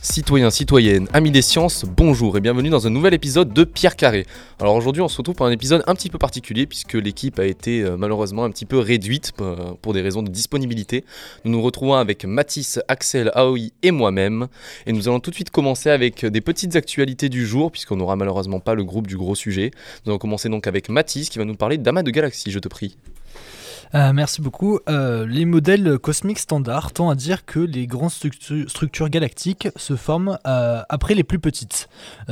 Citoyens, citoyennes, amis des sciences, bonjour et bienvenue dans un nouvel épisode de Pierre Carré. Alors aujourd'hui on se retrouve pour un épisode un petit peu particulier puisque l'équipe a été euh, malheureusement un petit peu réduite euh, pour des raisons de disponibilité. Nous nous retrouvons avec Mathis, Axel, Aoi et moi-même et nous allons tout de suite commencer avec des petites actualités du jour puisqu'on n'aura malheureusement pas le groupe du gros sujet. Nous allons commencer donc avec Mathis qui va nous parler d'amas de galaxies, je te prie. Euh, merci beaucoup. Euh, les modèles cosmiques standards tendent à dire que les grandes structu- structures galactiques se forment euh, après les plus petites.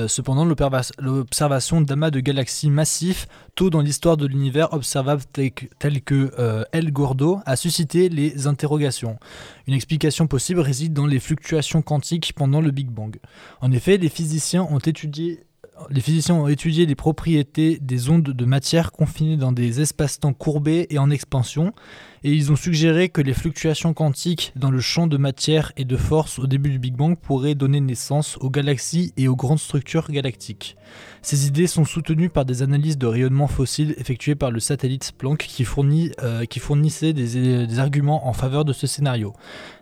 Cependant, l'observa- l'observation d'amas de galaxies massifs tôt dans l'histoire de l'univers observable tel que, El Gordo a suscité les interrogations. Une explication possible réside dans les fluctuations quantiques pendant le Big Bang. En effet, les physiciens ont étudié les physiciens ont étudié les propriétés des ondes de matière confinées dans des espaces-temps courbés et en expansion, et ils ont suggéré que les fluctuations quantiques dans le champ de matière et de force au début du Big Bang pourraient donner naissance aux galaxies et aux grandes structures galactiques. Ces idées sont soutenues par des analyses de rayonnement fossile effectuées par le satellite Planck qui, euh, fournissait des, des arguments en faveur de ce scénario.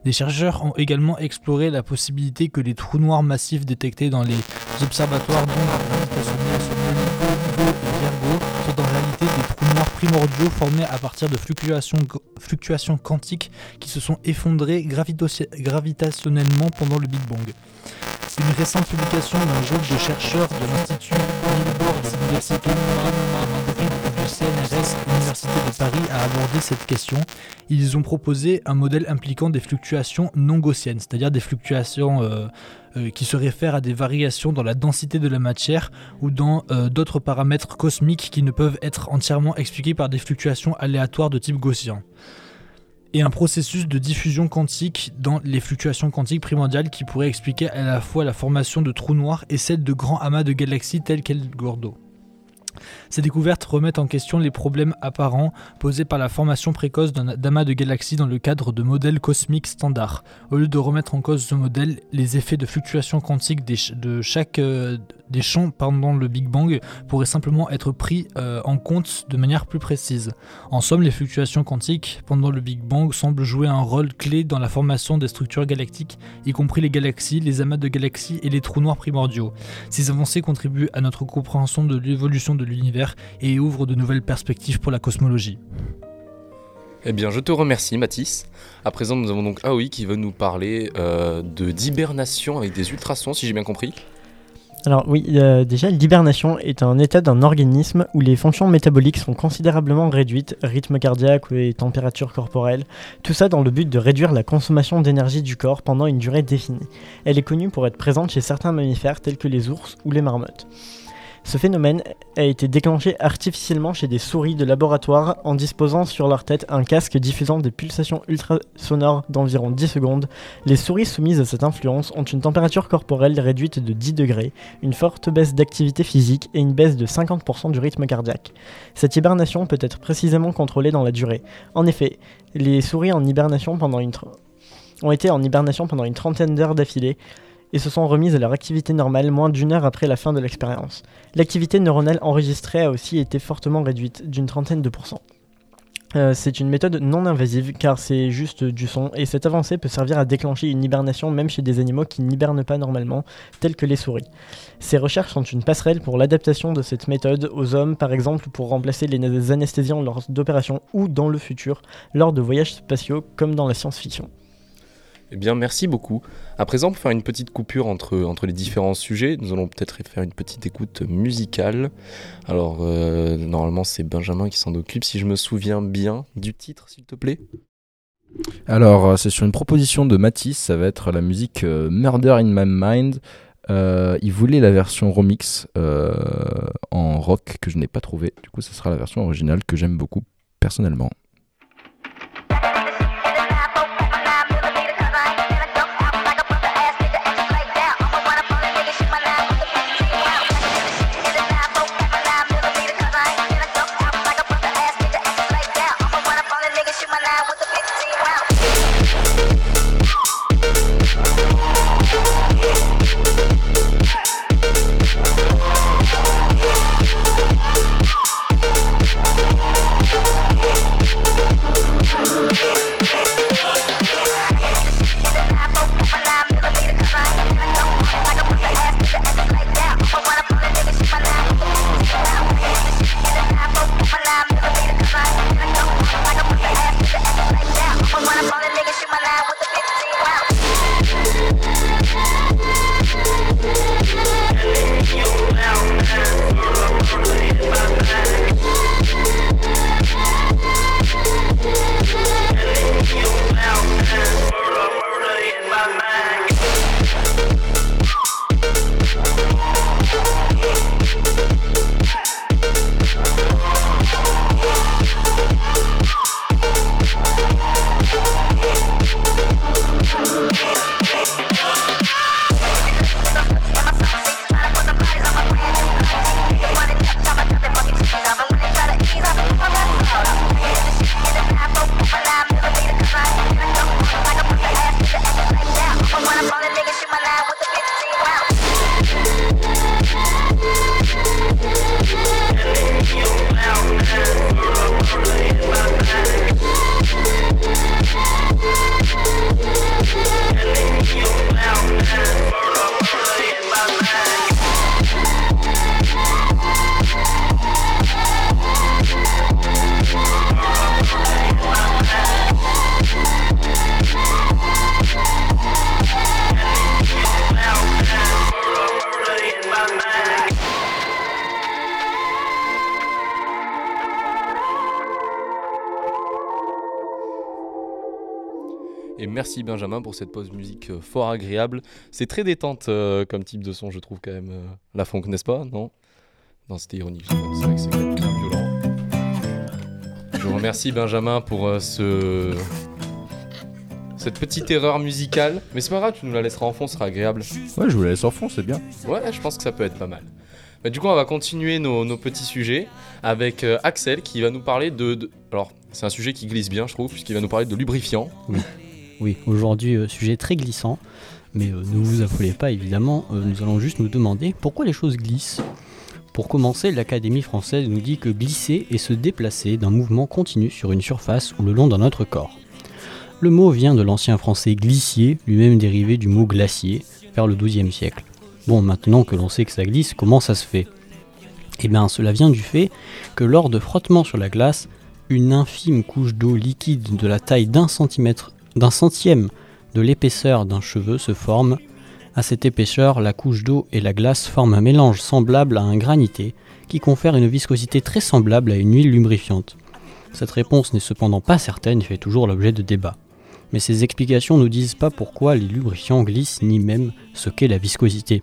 Les chercheurs ont également exploré la possibilité que les trous noirs massifs détectés dans les observatoires d'ondes primordiaux formés à partir de fluctuations, quantiques qui se sont effondrés gravito- gravitationnellement pendant le Big Bang. Une récente publication d'un groupe de chercheurs de l'Institut Niels Bohr CNRS, Université de Paris, a abordé cette question. Ils ont proposé un modèle impliquant des fluctuations non gaussiennes, c'est-à-dire des fluctuations euh, euh, qui se réfèrent à des variations dans la densité de la matière ou dans euh, d'autres paramètres cosmiques qui ne peuvent être entièrement expliqués par des fluctuations aléatoires de type gaussien et un processus de diffusion quantique dans les fluctuations quantiques primordiales qui pourrait expliquer à la fois la formation de trous noirs et celle de grands amas de galaxies tels qu'El Gordo. Ces découvertes remettent en question les problèmes apparents posés par la formation précoce d'un d'amas de galaxies dans le cadre de modèles cosmiques standards. Au lieu de remettre en cause ce modèle, les effets de fluctuations quantiques de chaque euh, des champs pendant le Big Bang pourraient simplement être pris euh, en compte de manière plus précise. En somme, les fluctuations quantiques pendant le Big Bang semblent jouer un rôle clé dans la formation des structures galactiques, y compris les galaxies, les amas de galaxies et les trous noirs primordiaux. Ces avancées contribuent à notre compréhension de l'évolution de l'univers et ouvrent de nouvelles perspectives pour la cosmologie. Eh bien, je te remercie, Mathis. À présent, nous avons donc Aoi qui va nous parler euh, d'hibernation avec des ultrasons, si j'ai bien compris. Alors oui, euh, déjà l'hibernation est un état d'un organisme où les fonctions métaboliques sont considérablement réduites, rythme cardiaque et température corporelle, tout ça dans le but de réduire la consommation d'énergie du corps pendant une durée définie. Elle est connue pour être présente chez certains mammifères tels que les ours ou les marmottes. Ce phénomène a été déclenché artificiellement chez des souris de laboratoire en disposant sur leur tête un casque diffusant des pulsations ultrasonores d'environ 10 secondes. Les souris soumises à cette influence ont une température corporelle réduite de 10 degrés, une forte baisse d'activité physique et une baisse de 50% du rythme cardiaque. Cette hibernation peut être précisément contrôlée dans la durée. En effet, les souris en hibernation pendant une ont été en hibernation pendant une trentaine d'heures d'affilée et se sont remises à leur activité normale moins d'une heure après la fin de l'expérience. L'activité neuronale enregistrée a aussi été fortement réduite, d'une trentaine de pourcents. Euh, c'est une méthode non invasive car c'est juste du son et cette avancée peut servir à déclencher une hibernation même chez des animaux qui n'hibernent pas normalement, tels que les souris. Ces recherches sont une passerelle pour l'adaptation de cette méthode aux hommes, par exemple pour remplacer les anesthésiants lors d'opérations ou dans le futur, lors de voyages spatiaux comme dans la science-fiction. Eh bien, merci beaucoup. À présent, pour faire une petite coupure entre, entre les différents sujets, nous allons peut-être faire une petite écoute musicale. Alors, euh, normalement, c'est Benjamin qui s'en occupe, si je me souviens bien du titre, s'il te plaît. Alors, euh, c'est sur une proposition de Matisse, ça va être la musique euh, Murder in My Mind. Il voulait la version remix en rock que je n'ai pas trouvé. Du coup, ce sera la version originale que j'aime beaucoup personnellement. Merci Benjamin pour cette pause musique euh, fort agréable. C'est très détente euh, comme type de son, je trouve quand même. euh, la funk, n'est-ce pas? Non? Non, c'était ironique. C'est vrai que c'est quand même bien violent. Je vous remercie Benjamin pour euh, ce... cette petite erreur musicale. Mais c'est pas grave, tu nous la laisseras en fond, ce sera agréable. Ouais, je vous la laisse en fond, c'est bien. Ouais, je pense que ça peut être pas mal. Du coup, on va continuer nos, nos petits sujets avec euh, Axel qui va nous parler de, de- Alors, c'est un sujet qui glisse bien, je trouve, puisqu'il va nous parler de lubrifiant. Oui, aujourd'hui, euh, sujet très glissant, mais euh, ne vous affolez pas évidemment, euh, nous allons juste nous demander pourquoi les choses glissent. Pour commencer, l'Académie française nous dit que glisser est se déplacer d'un mouvement continu sur une surface ou le long d'un autre corps. Le mot vient de l'ancien français glissier, lui-même dérivé du mot glacier, vers le XIIe siècle. Bon, maintenant que l'on sait que ça glisse, comment ça se fait? Eh bien, cela vient du fait que lors de frottements sur la glace, une infime couche d'eau liquide de la taille d'un centimètre d'un centième de l'épaisseur d'un cheveu se forme. À cette épaisseur, la couche d'eau et la glace forment un mélange semblable à un granité qui confère une viscosité très semblable à une huile lubrifiante. Cette réponse n'est cependant pas certaine et fait toujours l'objet de débats. Mais ces explications ne disent pas pourquoi les lubrifiants glissent ni même ce qu'est la viscosité.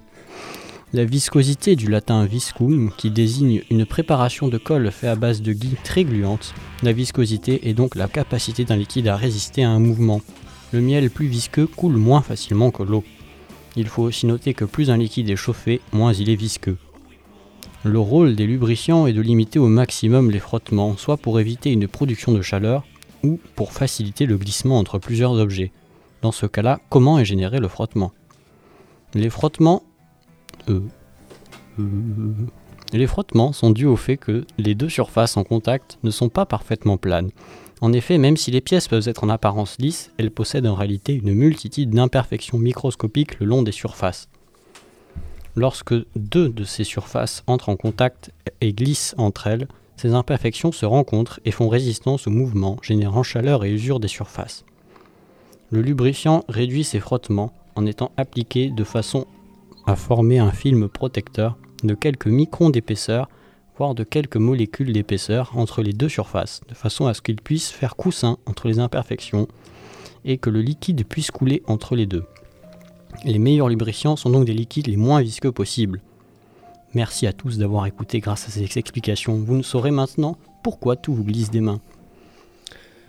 La viscosité du latin viscum, qui désigne une préparation de colle fait à base de gui très gluante, la viscosité est donc la capacité d'un liquide à résister à un mouvement. Le miel plus visqueux coule moins facilement que l'eau. Il faut aussi noter que plus un liquide est chauffé, moins il est visqueux. Le rôle des lubrifiants est de limiter au maximum les frottements, soit pour éviter une production de chaleur, ou pour faciliter le glissement entre plusieurs objets. Dans ce cas-là, comment est généré le frottement? Les frottements... euh, euh, les frottements sont dus au fait que les deux surfaces en contact ne sont pas parfaitement planes. En effet, même si les pièces peuvent être en apparence lisses, elles possèdent en réalité une multitude d'imperfections microscopiques le long des surfaces. Lorsque deux de ces surfaces entrent en contact et glissent entre elles, ces imperfections se rencontrent et font résistance au mouvement, générant chaleur et usure des surfaces. Le lubrifiant réduit ces frottements en étant appliqué de façon à former un film protecteur de quelques microns d'épaisseur, voire de quelques molécules d'épaisseur entre les deux surfaces, de façon à ce qu'il puisse faire coussin entre les imperfections et que le liquide puisse couler entre les deux. Les meilleurs lubrifiants sont donc des liquides les moins visqueux possibles. Merci à tous d'avoir écouté grâce à ces explications. Vous ne saurez maintenant pourquoi tout vous glisse des mains.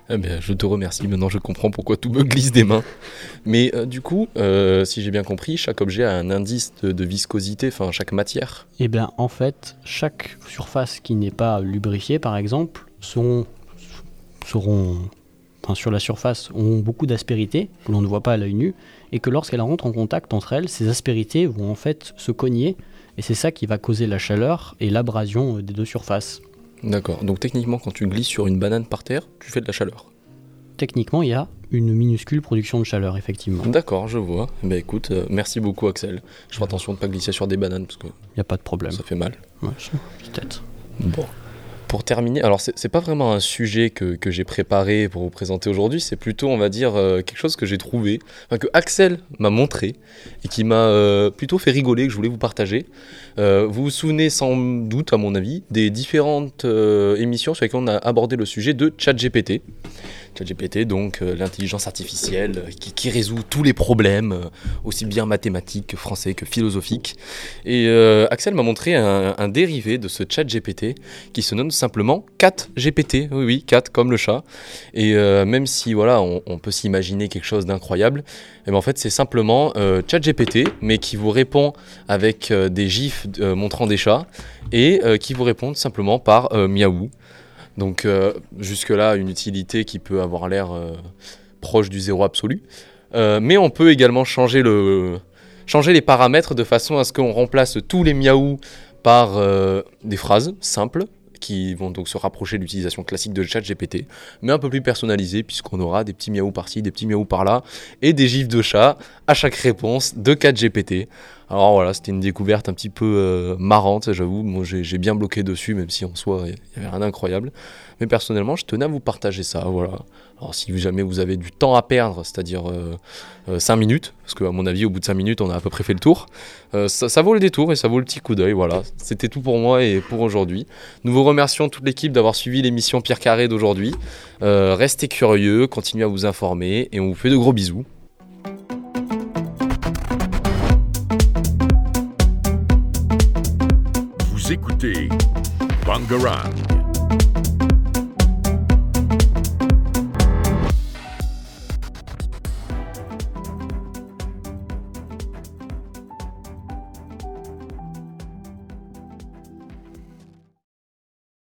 Eh bien, je te remercie. Maintenant, je comprends pourquoi tout me glisse des mains. Mais euh, du coup, euh, si j'ai bien compris, chaque objet a un indice de, viscosité, enfin chaque matière. Eh bien, en fait, chaque surface qui n'est pas lubrifiée, par exemple, seront, seront sur la surface ont beaucoup d'aspérité que l'on ne voit pas à l'œil nu, et que lorsqu'elles rentrent en contact entre elles, ces aspérités vont en fait se cogner, et c'est ça qui va causer la chaleur et l'abrasion euh, des deux surfaces. D'accord. Donc techniquement, quand tu glisses sur une banane par terre, tu fais de la chaleur. Techniquement, il y a une minuscule production de chaleur, effectivement. Il D'accord, je vois. Ben écoute, euh, merci beaucoup Axel. Je ferai attention de ne pas glisser sur des bananes parce que n'y a pas de problème. ça fait mal. Ouais, peut-être. Bon. Pour terminer, alors c'est pas vraiment un sujet que, que j'ai préparé pour vous présenter aujourd'hui, c'est plutôt, on va dire, euh, quelque chose que j'ai trouvé, enfin, que Axel m'a montré et qui m'a euh, plutôt fait rigoler, que je voulais vous partager. Euh, vous vous souvenez sans doute, à mon avis, des différentes émissions sur lesquelles on a abordé le sujet de ChatGPT. ChatGPT, donc euh, l'intelligence artificielle euh, qui, résout tous les problèmes, euh, aussi bien mathématiques que français que philosophiques. Et Axel m'a montré un, dérivé de ce ChatGPT qui se nomme simplement 4GPT. Oui, oui, 4 comme le chat. Et même si voilà, on, peut s'imaginer quelque chose d'incroyable, eh ben, en fait, c'est simplement ChatGPT, mais qui vous répond avec des gifs montrant des chats et qui vous répond simplement par miaou. Donc, euh, jusque-là, une utilité qui peut avoir l'air euh, proche du zéro absolu. Euh, mais on peut également changer, le, changer les paramètres de façon à ce qu'on remplace tous les miaou par des phrases simples qui vont donc se rapprocher de l'utilisation classique de ChatGPT, mais un peu plus personnalisées puisqu'on aura des petits miaou par-ci, des petits miaou par-là et des gifs de chat à chaque réponse de ChatGPT. Alors voilà, c'était une découverte un petit peu euh, marrante, j'avoue. Moi, j'ai bien bloqué dessus, même si en soi, il n'y avait rien d'incroyable. Mais personnellement, je tenais à vous partager ça. Voilà. Alors, si jamais vous avez du temps à perdre, c'est-à-dire 5 minutes, parce qu'à mon avis, au bout de 5 minutes, on a à peu près fait le tour, euh, ça, ça vaut le détour et ça vaut le petit coup d'œil. Voilà. C'était tout pour moi et pour aujourd'hui. Nous vous remercions toute l'équipe d'avoir suivi l'émission Pierre Carré d'aujourd'hui. Euh, restez curieux, continuez à vous informer et on vous fait de gros bisous. Rangaran.